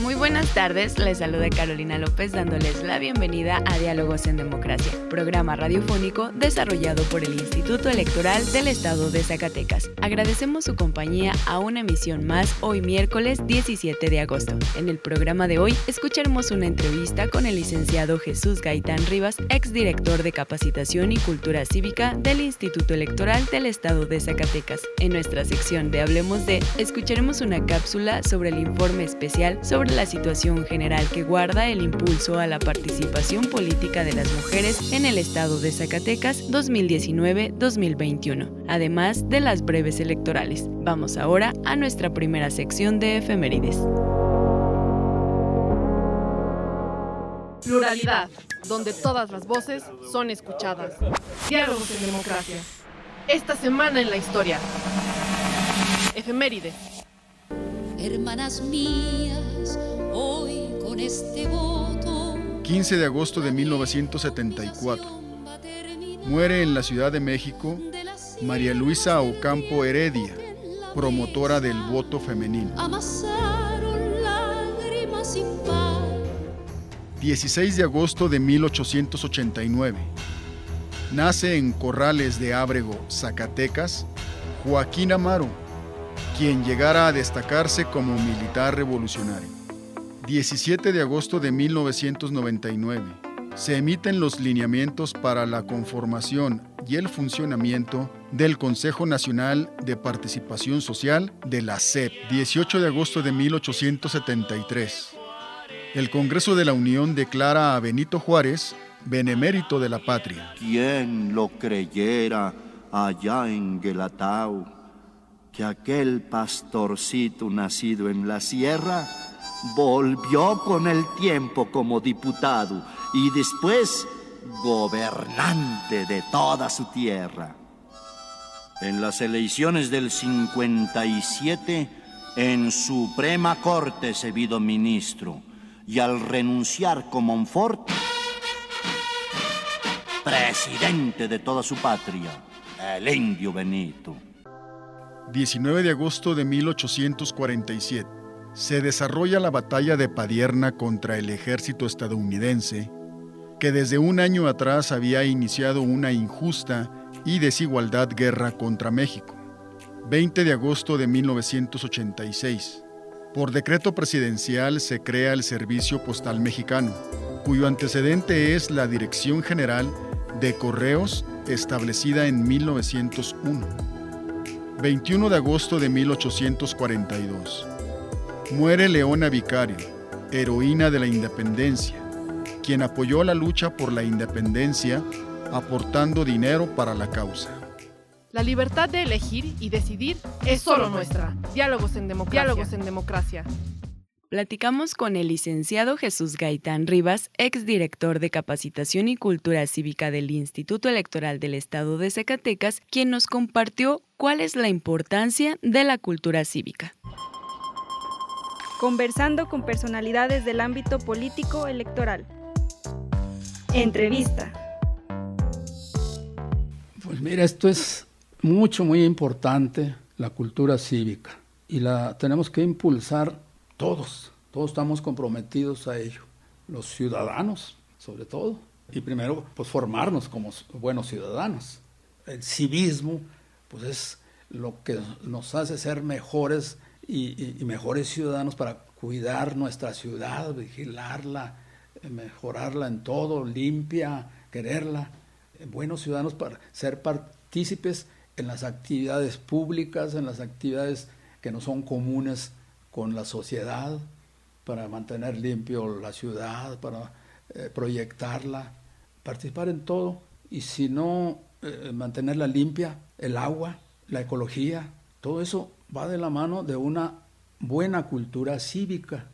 Muy buenas tardes, les saluda Carolina López dándoles la bienvenida a Diálogos en Democracia, programa radiofónico desarrollado por el Instituto Electoral del Estado de Zacatecas. Agradecemos su compañía a una emisión más hoy miércoles 17 de agosto. En el programa de hoy escucharemos una entrevista con el licenciado Jesús Gaitán Rivas, exdirector de Capacitación y Cultura Cívica del Instituto Electoral del Estado de Zacatecas. En nuestra sección de Hablemos de, escucharemos una cápsula sobre el informe especial sobre la situación general que guarda el impulso a la participación política de las mujeres en el estado de Zacatecas 2019-2021, además de las breves electorales. Vamos ahora a nuestra primera sección de efemérides. Pluralidad, donde todas las voces son escuchadas. Diálogos en democracia. Esta semana en la historia. Efemérides hermanas mías, con este voto. 15 de agosto de 1974. Muere en la Ciudad de México María Luisa Ocampo Heredia, promotora del voto femenino. 16 de agosto de 1889. Nace en Corrales de Ábrego, Zacatecas, Joaquín Amaro, quien llegara a destacarse como militar revolucionario. 17 de agosto de 1999. Se emiten los lineamientos para la conformación y el funcionamiento del Consejo Nacional de Participación Social de la CEP. 18 de agosto de 1873. El Congreso de la Unión declara a Benito Juárez benemérito de la patria. ¿Quién lo creyera allá en Guelatao? que aquel pastorcito nacido en la sierra volvió con el tiempo como diputado y después gobernante de toda su tierra. En las elecciones del 57, en Suprema Corte se vio ministro y al renunciar como Monfort, presidente de toda su patria, el indio Benito. 19 de agosto de 1847, se desarrolla la batalla de Padierna contra el ejército estadounidense, que desde un año atrás había iniciado una injusta y desigualdad guerra contra México. 20 de agosto de 1986. Por decreto presidencial se crea el Servicio Postal Mexicano, cuyo antecedente es la Dirección General de Correos establecida en 1901. 21 de agosto de 1842. Muere Leona Vicario, heroína de la independencia, quien apoyó la lucha por la independencia aportando dinero para la causa. La libertad de elegir y decidir es solo nuestra. Diálogos en democracia. Diálogos en democracia. Platicamos con el licenciado Jesús Gaitán Rivas, exdirector de Capacitación y Cultura Cívica del Instituto Electoral del Estado de Zacatecas, quien nos compartió cuál es la importancia de la cultura cívica. Conversando con personalidades del ámbito político electoral. Entrevista. Pues mira, esto es mucho, muy importante, la cultura cívica. Y la tenemos que impulsar todos, todos estamos comprometidos a ello. Los ciudadanos, sobre todo. Y primero, pues formarnos como buenos ciudadanos. El civismo, pues es lo que nos hace ser mejores y, mejores ciudadanos para cuidar nuestra ciudad, vigilarla, mejorarla en todo, limpia, quererla. Buenos ciudadanos para ser partícipes en las actividades públicas, en las actividades que no son comunes con la sociedad para mantener limpio la ciudad, para eh, proyectarla, participar en todo y si no eh, mantenerla limpia, el agua, la ecología, todo eso va de la mano de una buena cultura cívica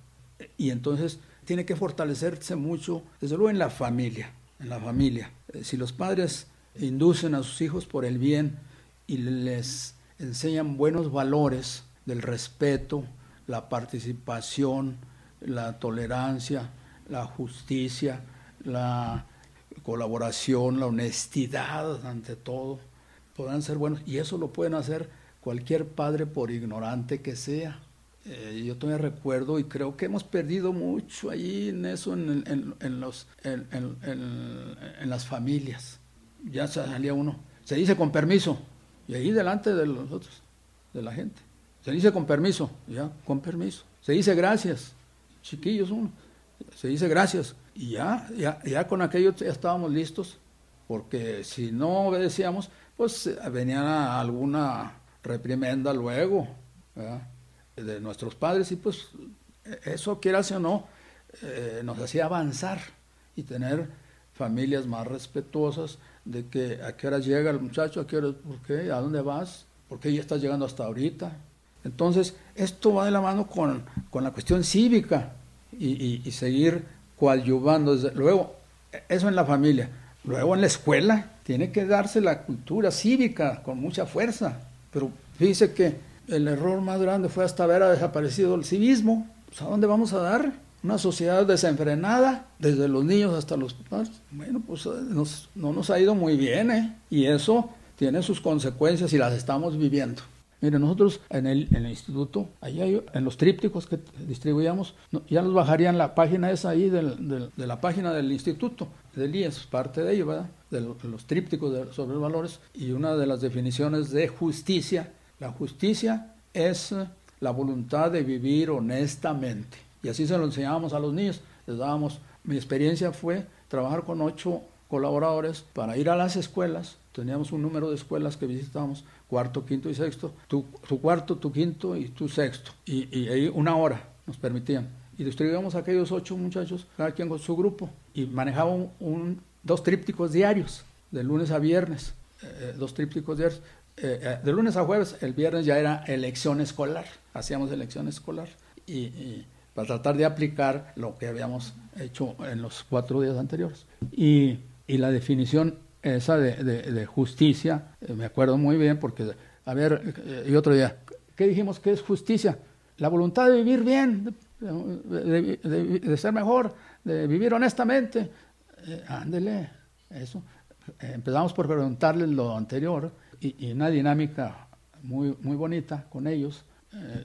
y entonces tiene que fortalecerse mucho, desde luego en la familia, en la familia. Eh, si los padres inducen a sus hijos por el bien y les enseñan buenos valores del respeto, la participación, la tolerancia, la justicia, la colaboración, la honestidad ante todo, podrán ser buenos. Y eso lo pueden hacer cualquier padre por ignorante que sea. Eh, yo todavía recuerdo y creo que hemos perdido mucho ahí en eso, en, los, en, las familias. Ya salía uno, se dice con permiso, y ahí delante de los otros, de la gente. Se dice con permiso, ya, con permiso. Se dice gracias, chiquillos uno. Se dice gracias. Y ya, ya, ya con aquello ya estábamos listos, porque si no obedecíamos, pues eh, venía alguna reprimenda luego de nuestros padres y pues eso, quieras o no, eh, nos hacía avanzar y tener familias más respetuosas de que a qué hora llega el muchacho, a qué hora, ¿por qué? ¿A dónde vas? ¿Por qué ya estás llegando hasta ahorita? Entonces, esto va de la mano con, la cuestión cívica y, y, seguir coadyuvando. Desde, luego, eso en la familia. Luego en la escuela tiene que darse la cultura cívica con mucha fuerza. Pero fíjese que el error más grande fue hasta haber desaparecido el civismo. Pues, ¿A dónde vamos a dar? Una sociedad desenfrenada, desde los niños hasta los padres. Bueno, pues no nos ha ido muy bien, ¿eh? Y eso tiene sus consecuencias y las estamos viviendo. Mire, nosotros en el, instituto, hay, en los trípticos que distribuíamos, ya nos bajarían la página esa ahí de la página del instituto, del IES, parte de ello, ¿verdad? De, los trípticos sobre valores. Y una de las definiciones de justicia, la justicia es la voluntad de vivir honestamente. Y así se lo enseñábamos a los niños. Les dábamos, mi experiencia fue trabajar con ocho colaboradores para ir a las escuelas. Teníamos un número de escuelas que visitábamos cuarto, quinto y sexto, tu, cuarto, tu quinto y tu sexto. Y, ahí una hora nos permitían. Y distribuíamos a aquellos ocho muchachos, cada quien con su grupo, y manejaban un, dos trípticos diarios, de lunes a viernes, eh, eh, dos trípticos diarios. Eh, de lunes a jueves, el viernes ya era elección escolar, hacíamos elección escolar. y, para tratar de aplicar lo que habíamos hecho en los cuatro días anteriores. Y, y la definición esa de, justicia, eh, me acuerdo muy bien porque, a ver, eh, y otro día, ¿qué dijimos que es justicia? La voluntad de vivir bien, de, ser mejor, de vivir honestamente. Eh, ándele, eso. empezamos por preguntarles lo anterior y, una dinámica muy, muy bonita con ellos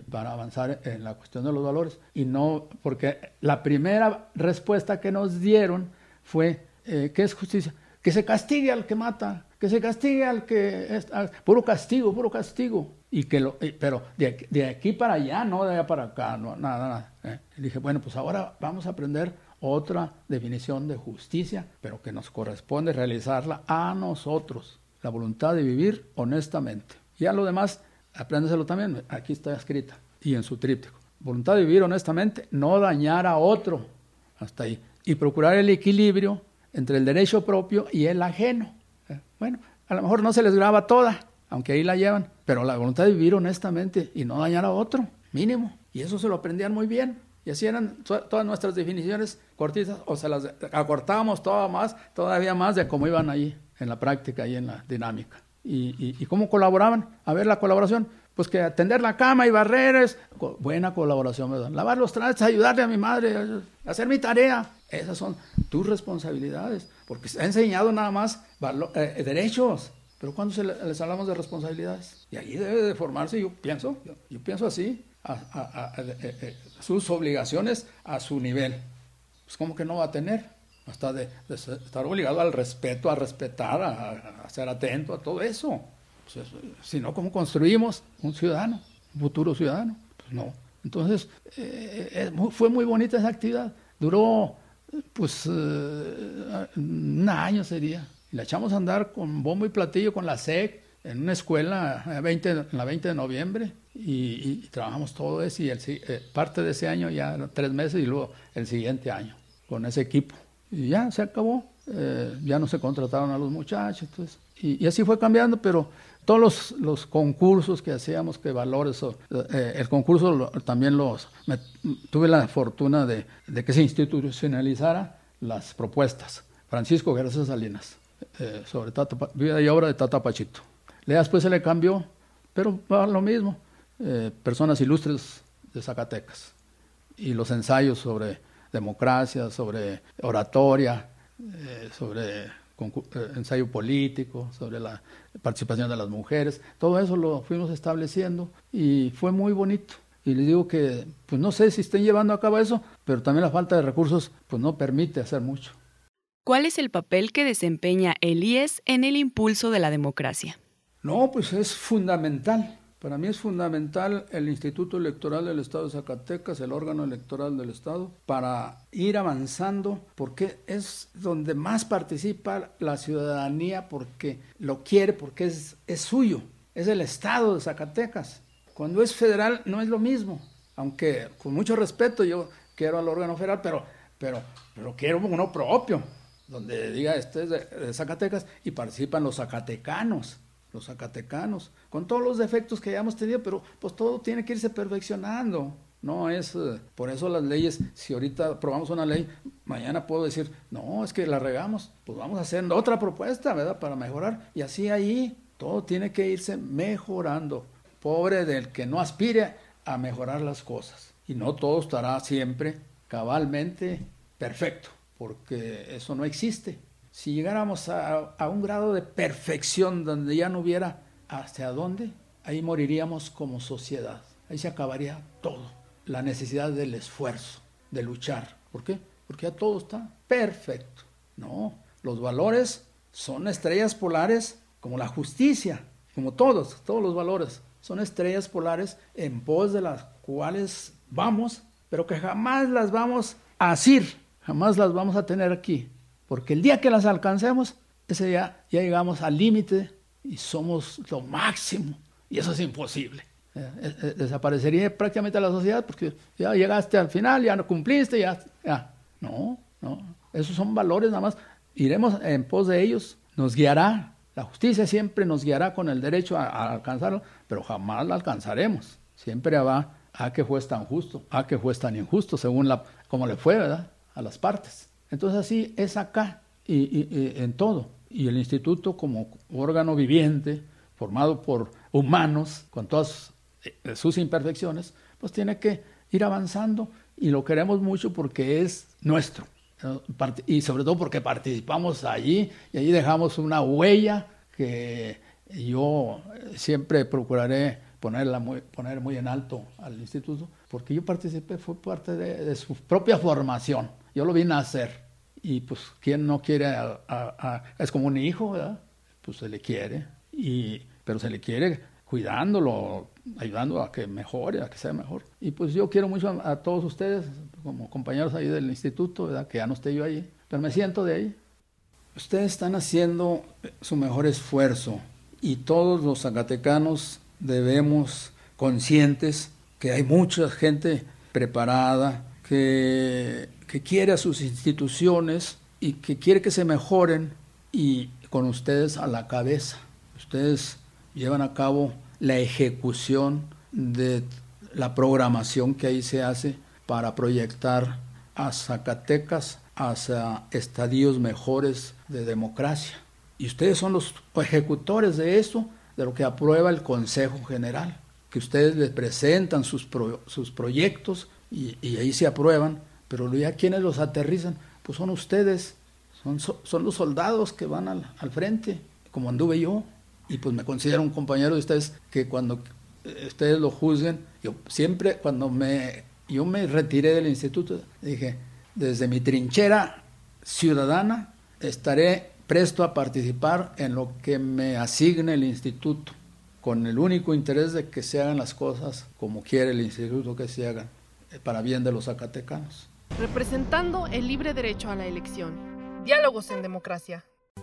para avanzar en la cuestión de los valores. Y no, porque la primera respuesta que nos dieron fue, ¿qué es justicia? Que se castigue al que mata, que se castigue al que es puro castigo, puro castigo. Y que lo, pero de, aquí para allá, no de allá para acá, no, nada, nada. ¿eh? dije, bueno, pues ahora vamos a aprender otra definición de justicia, pero que nos corresponde realizarla a nosotros. La voluntad de vivir honestamente. Ya lo demás, apréndeselo también, aquí está escrita y en su tríptico. Voluntad de vivir honestamente, no dañar a otro. Hasta ahí. Y procurar el equilibrio entre el derecho propio y el ajeno. Eh, bueno, a lo mejor no se les graba toda, aunque ahí la llevan, pero la voluntad de vivir honestamente y no dañar a otro, mínimo. Y eso se lo aprendían muy bien. Y así eran todas nuestras definiciones cortitas, o se las acortábamos toda más, todavía más de cómo iban ahí en la práctica y en la dinámica. Y, cómo colaboraban. A ver, la colaboración, pues que atender la cama y barreres, buena colaboración, ¿verdad? Lavar los trastes, ayudarle a mi madre, hacer mi tarea. Esas son tus responsabilidades, porque se ha enseñado nada más eh, derechos, pero cuando se les hablamos de responsabilidades, y ahí debe de formarse, yo pienso, yo, pienso así, a, eh, eh, sus obligaciones a su nivel. Pues como que no va a tener, hasta de, estar obligado al respeto, a respetar, a, ser atento a todo eso. Pues si no, ¿cómo construimos un ciudadano, un futuro ciudadano? Pues no. Entonces, fue muy bonita esa actividad. Duró pues uh, un año sería. Y la echamos a andar con bombo y platillo, con la SEC, en una escuela 20, en la 20 de noviembre y, trabajamos todo eso y el, eh, parte de ese año ya tres meses y luego el siguiente año con ese equipo. Y ya se acabó, eh, ya no se contrataron a los muchachos. Entonces, y, así fue cambiando, pero todos los, los concursos que hacíamos, que valores, eh, el concurso también los, tuve la fortuna de, de, que se institucionalizara las propuestas. Francisco García Salinas, sobre tata, vida y obra de Tata Pachito. Después se le cambió, pero va lo mismo. Eh, personas ilustres de Zacatecas y los ensayos sobre democracia, sobre oratoria, eh, sobre eh, ensayo político, sobre la participación de las mujeres, todo eso lo fuimos estableciendo y fue muy bonito. Y les digo que, pues no sé si estén llevando a cabo eso, pero también la falta de recursos, pues no permite hacer mucho. ¿Cuál es el papel que desempeña el IES en el impulso de la democracia? No, pues es fundamental. Para mí es fundamental el Instituto Electoral del Estado de Zacatecas, el órgano electoral del Estado, para ir avanzando, porque es donde más participa la ciudadanía, porque lo quiere, porque es, es suyo, es el Estado de Zacatecas. Cuando es federal no es lo mismo, aunque con mucho respeto yo quiero al órgano federal, pero, pero, pero quiero uno propio, donde diga este es de Zacatecas y participan los zacatecanos los zacatecanos, con todos los defectos que hayamos tenido, pero pues todo tiene que irse perfeccionando. No es, eh, por eso las leyes, si ahorita aprobamos una ley, mañana puedo decir, no, es que la regamos, pues vamos a hacer otra propuesta, ¿verdad? Para mejorar. Y así ahí, todo tiene que irse mejorando. Pobre del que no aspire a mejorar las cosas. Y no todo estará siempre cabalmente perfecto, porque eso no existe si llegáramos a, un grado de perfección donde ya no hubiera hacia dónde, ahí moriríamos como sociedad. Ahí se acabaría todo. La necesidad del esfuerzo, de luchar. ¿Por qué? Porque ya todo está perfecto. No, los valores son estrellas polares como la justicia, como todos, todos los valores. Son estrellas polares en pos de las cuales vamos, pero que jamás las vamos a asir, jamás las vamos a tener aquí porque el día que las alcancemos, ese día ya llegamos al límite y somos lo máximo, y eso es imposible. Eh, eh, eh, desaparecería prácticamente la sociedad porque ya llegaste al final, ya no cumpliste, ya. No, no, esos son valores nada más. Iremos en pos de ellos, nos guiará. La justicia siempre nos guiará con el derecho a, alcanzarlo, pero jamás la alcanzaremos. Siempre va a que fue tan justo, a que fue tan injusto, según la, como le fue, ¿verdad? A las partes. Entonces así es acá y, en todo. Y el instituto como órgano viviente, formado por humanos, con todas eh, sus imperfecciones, pues tiene que ir avanzando y lo queremos mucho porque es nuestro. Y sobre todo porque participamos allí y allí dejamos una huella que yo siempre procuraré ponerla muy, poner muy en alto al instituto, porque yo participé, fue parte de su propia formación yo lo vine a hacer. Y pues, ¿quién no quiere? A, es como un hijo, ¿verdad? Pues se le quiere. Y, pero se le quiere cuidándolo, ayudando a que mejore, a que sea mejor. Y pues yo quiero mucho a, todos ustedes, como compañeros ahí del instituto, ¿verdad? Que ya no esté yo ahí, pero me siento de ahí. Ustedes están haciendo su mejor esfuerzo y todos los zacatecanos debemos conscientes que hay mucha gente preparada que que quiere a sus instituciones y que quiere que se mejoren y con ustedes a la cabeza. Ustedes llevan a cabo la ejecución de la programación que ahí se hace para proyectar a Zacatecas hacia estadios mejores de democracia. Y ustedes son los ejecutores de eso, de lo que aprueba el Consejo General, que ustedes les presentan sus, sus proyectos y, y ahí se aprueban pero ya quienes los aterrizan, pues son ustedes, son, son los soldados que van al, al, frente, como anduve yo, y pues me considero un compañero de ustedes que cuando eh, ustedes lo juzguen, yo siempre cuando me, yo me retiré del instituto, dije, desde mi trinchera ciudadana estaré presto a participar en lo que me asigne el instituto, con el único interés de que se hagan las cosas como quiere el instituto que se hagan, eh, para bien de los zacatecanos representando el libre derecho a la elección. Diálogos en democracia.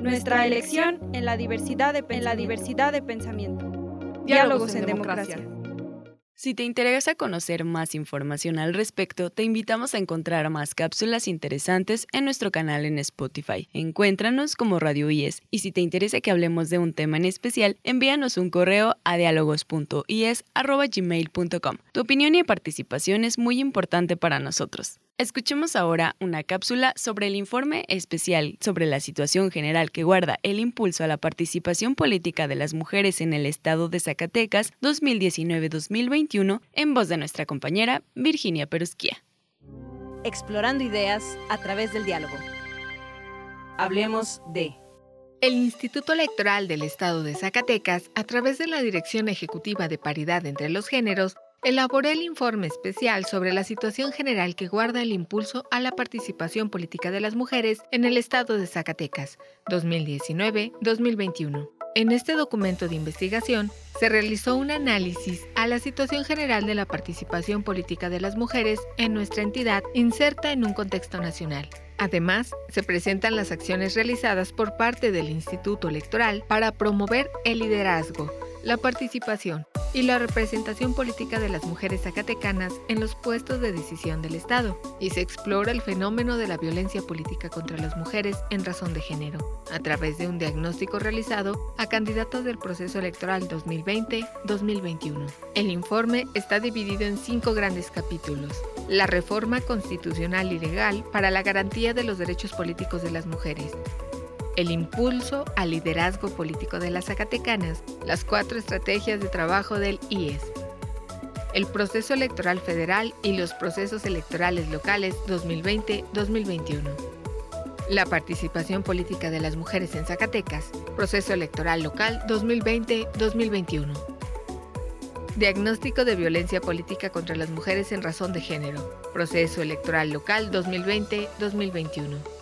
Nuestra elección en la diversidad de, en la diversidad de pensamiento. Diálogos en democracia. Si te interesa conocer más información al respecto, te invitamos a encontrar más cápsulas interesantes en nuestro canal en Spotify. Encuéntranos como Radio IES y si te interesa que hablemos de un tema en especial, envíanos un correo a dialogos.ies.gmail.com. Tu opinión y participación es muy importante para nosotros. Escuchemos ahora una cápsula sobre el informe especial sobre la situación general que guarda el impulso a la participación política de las mujeres en el estado de Zacatecas 2019-2021 en voz de nuestra compañera Virginia Perusquía. Explorando ideas a través del diálogo. Hablemos de... El Instituto Electoral del Estado de Zacatecas, a través de la Dirección Ejecutiva de Paridad entre los Géneros, Elaboré el informe especial sobre la situación general que guarda el impulso a la participación política de las mujeres en el estado de Zacatecas, 2019-2021. En este documento de investigación se realizó un análisis a la situación general de la participación política de las mujeres en nuestra entidad inserta en un contexto nacional. Además, se presentan las acciones realizadas por parte del Instituto Electoral para promover el liderazgo, la participación y la representación política de las mujeres zacatecanas en los puestos de decisión del Estado, y se explora el fenómeno de la violencia política contra las mujeres en razón de género, a través de un diagnóstico realizado a candidatos del proceso electoral 2020-2021. El informe está dividido en cinco grandes capítulos. La reforma constitucional y legal para la garantía de los derechos políticos de las mujeres, el impulso al liderazgo político de las Zacatecanas, las cuatro estrategias de trabajo del IES, el proceso electoral federal y los procesos electorales locales 2020-2021. La participación política de las mujeres en Zacatecas, proceso electoral local 2020-2021. Diagnóstico de violencia política contra las mujeres en razón de género, proceso electoral local 2020-2021.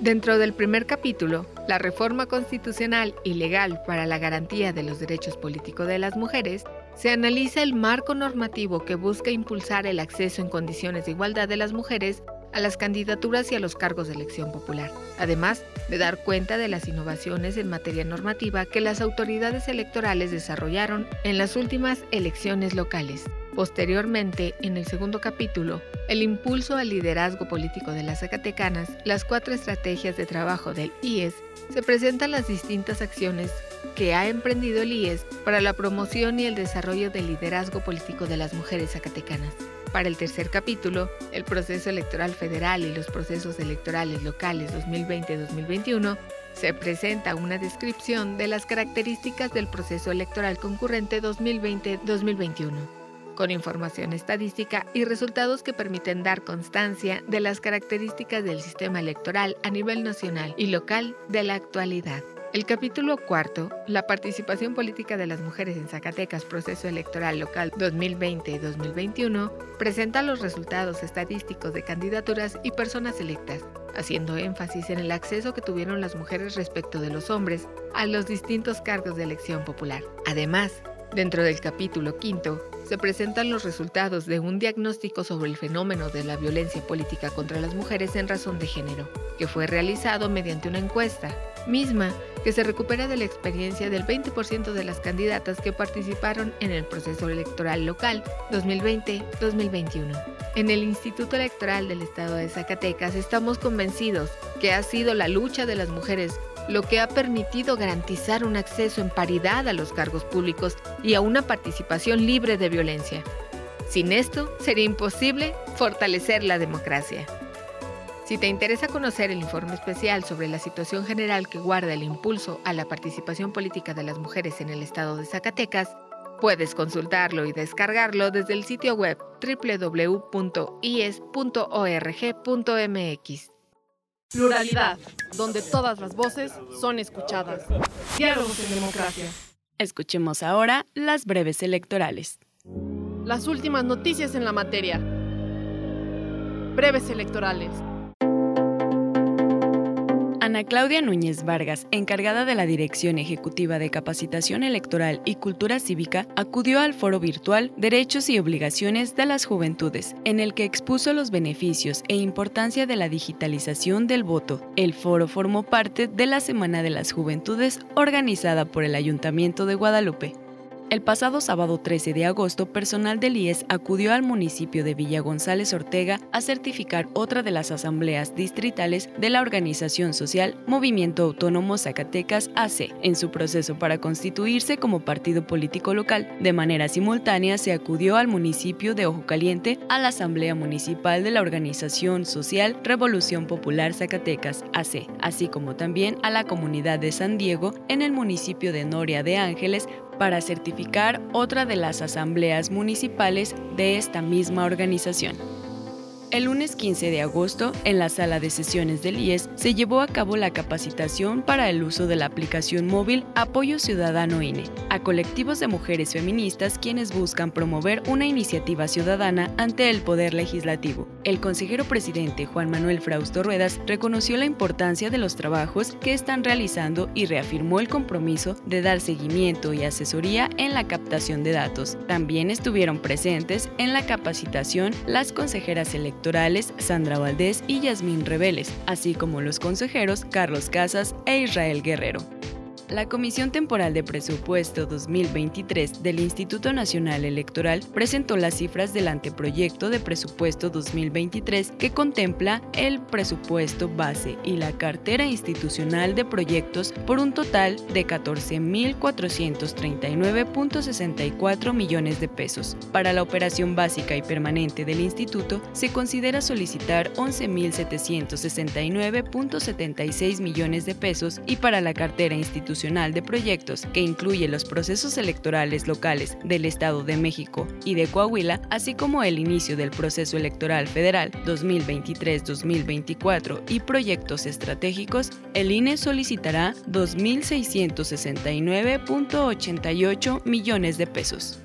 Dentro del primer capítulo, la reforma constitucional y legal para la garantía de los derechos políticos de las mujeres, se analiza el marco normativo que busca impulsar el acceso en condiciones de igualdad de las mujeres a las candidaturas y a los cargos de elección popular, además de dar cuenta de las innovaciones en materia normativa que las autoridades electorales desarrollaron en las últimas elecciones locales. Posteriormente, en el segundo capítulo, el impulso al liderazgo político de las Zacatecanas, las cuatro estrategias de trabajo del IES, se presentan las distintas acciones que ha emprendido el IES para la promoción y el desarrollo del liderazgo político de las mujeres zacatecanas. Para el tercer capítulo, el proceso electoral federal y los procesos electorales locales 2020-2021, se presenta una descripción de las características del proceso electoral concurrente 2020-2021 con información estadística y resultados que permiten dar constancia de las características del sistema electoral a nivel nacional y local de la actualidad. El capítulo cuarto, la participación política de las mujeres en Zacatecas, proceso electoral local 2020-2021, presenta los resultados estadísticos de candidaturas y personas electas, haciendo énfasis en el acceso que tuvieron las mujeres respecto de los hombres a los distintos cargos de elección popular. Además, dentro del capítulo quinto, se presentan los resultados de un diagnóstico sobre el fenómeno de la violencia política contra las mujeres en razón de género, que fue realizado mediante una encuesta, misma que se recupera de la experiencia del 20% de las candidatas que participaron en el proceso electoral local 2020-2021. En el Instituto Electoral del Estado de Zacatecas estamos convencidos que ha sido la lucha de las mujeres lo que ha permitido garantizar un acceso en paridad a los cargos públicos y a una participación libre de violencia. Sin esto, sería imposible fortalecer la democracia. Si te interesa conocer el informe especial sobre la situación general que guarda el impulso a la participación política de las mujeres en el estado de Zacatecas, puedes consultarlo y descargarlo desde el sitio web www.ies.org.mx. Pluralidad, donde todas las voces son escuchadas. Diálogos en democracia. Escuchemos ahora las breves electorales. Las últimas noticias en la materia. Breves electorales. Ana Claudia Núñez Vargas, encargada de la Dirección Ejecutiva de Capacitación Electoral y Cultura Cívica, acudió al foro virtual Derechos y Obligaciones de las Juventudes, en el que expuso los beneficios e importancia de la digitalización del voto. El foro formó parte de la Semana de las Juventudes organizada por el Ayuntamiento de Guadalupe. El pasado sábado 13 de agosto, personal del IES acudió al municipio de Villa González Ortega a certificar otra de las asambleas distritales de la organización social Movimiento Autónomo Zacatecas AC, en su proceso para constituirse como partido político local. De manera simultánea se acudió al municipio de Ojo Caliente a la Asamblea Municipal de la organización social Revolución Popular Zacatecas AC, así como también a la comunidad de San Diego en el municipio de Noria de Ángeles para certificar otra de las asambleas municipales de esta misma organización. El lunes 15 de agosto, en la sala de sesiones del IES, se llevó a cabo la capacitación para el uso de la aplicación móvil Apoyo Ciudadano INE a colectivos de mujeres feministas quienes buscan promover una iniciativa ciudadana ante el Poder Legislativo. El consejero presidente Juan Manuel Frausto Ruedas reconoció la importancia de los trabajos que están realizando y reafirmó el compromiso de dar seguimiento y asesoría en la captación de datos. También estuvieron presentes en la capacitación las consejeras electorales Sandra Valdés y Yasmín Reveles, así como los consejeros Carlos Casas e Israel Guerrero. La Comisión Temporal de Presupuesto 2023 del Instituto Nacional Electoral presentó las cifras del anteproyecto de presupuesto 2023 que contempla el presupuesto base y la cartera institucional de proyectos por un total de 14.439.64 millones de pesos. Para la operación básica y permanente del instituto se considera solicitar 11.769.76 millones de pesos y para la cartera institucional de Proyectos, que incluye los procesos electorales locales del Estado de México y de Coahuila, así como el inicio del proceso electoral federal 2023-2024 y proyectos estratégicos, el INE solicitará 2.669.88 millones de pesos.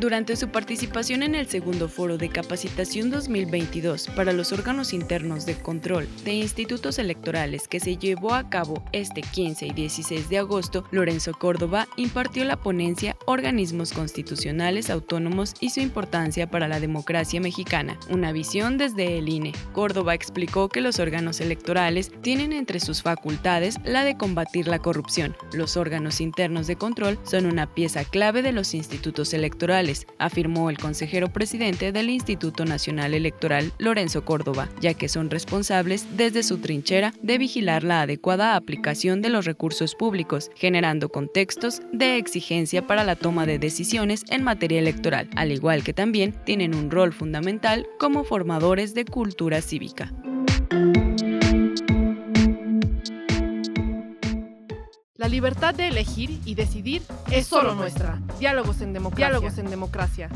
Durante su participación en el segundo foro de capacitación 2022 para los órganos internos de control de institutos electorales que se llevó a cabo este 15 y 16 de agosto, Lorenzo Córdoba impartió la ponencia Organismos Constitucionales Autónomos y su importancia para la democracia mexicana, una visión desde el INE. Córdoba explicó que los órganos electorales tienen entre sus facultades la de combatir la corrupción. Los órganos internos de control son una pieza clave de los institutos afirmó el consejero presidente del Instituto Nacional Electoral, Lorenzo Córdoba, ya que son responsables desde su trinchera de vigilar la adecuada aplicación de los recursos públicos, generando contextos de exigencia para la toma de decisiones en materia electoral, al igual que también tienen un rol fundamental como formadores de cultura cívica. La libertad de elegir y decidir es solo nuestra. Diálogos en democracia. Diálogos en democracia.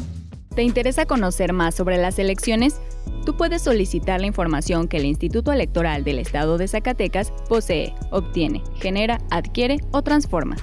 ¿Te interesa conocer más sobre las elecciones? Tú puedes solicitar la información que el Instituto Electoral del Estado de Zacatecas posee, obtiene, genera, adquiere o transforma.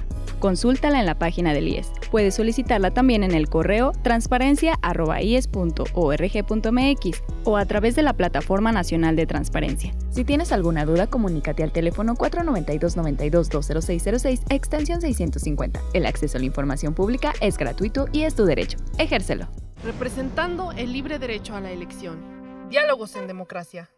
Consúltala en la página del IES. Puedes solicitarla también en el correo transparencia.ies.org.mx o a través de la Plataforma Nacional de Transparencia. Si tienes alguna duda, comunícate al teléfono 492-92-20606, extensión 650. El acceso a la información pública es gratuito y es tu derecho. Ejércelo. Representando el libre derecho a la elección. Diálogos en democracia.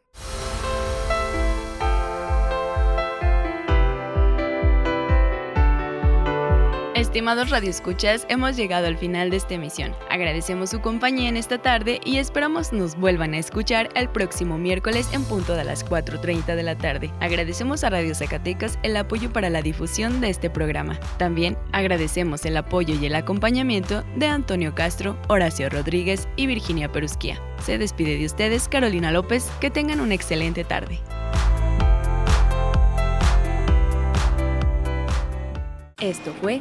Estimados radioescuchas, hemos llegado al final de esta emisión. Agradecemos su compañía en esta tarde y esperamos nos vuelvan a escuchar el próximo miércoles en punto de las 4.30 de la tarde. Agradecemos a Radio Zacatecas el apoyo para la difusión de este programa. También agradecemos el apoyo y el acompañamiento de Antonio Castro, Horacio Rodríguez y Virginia Perusquía. Se despide de ustedes Carolina López, que tengan una excelente tarde. Esto fue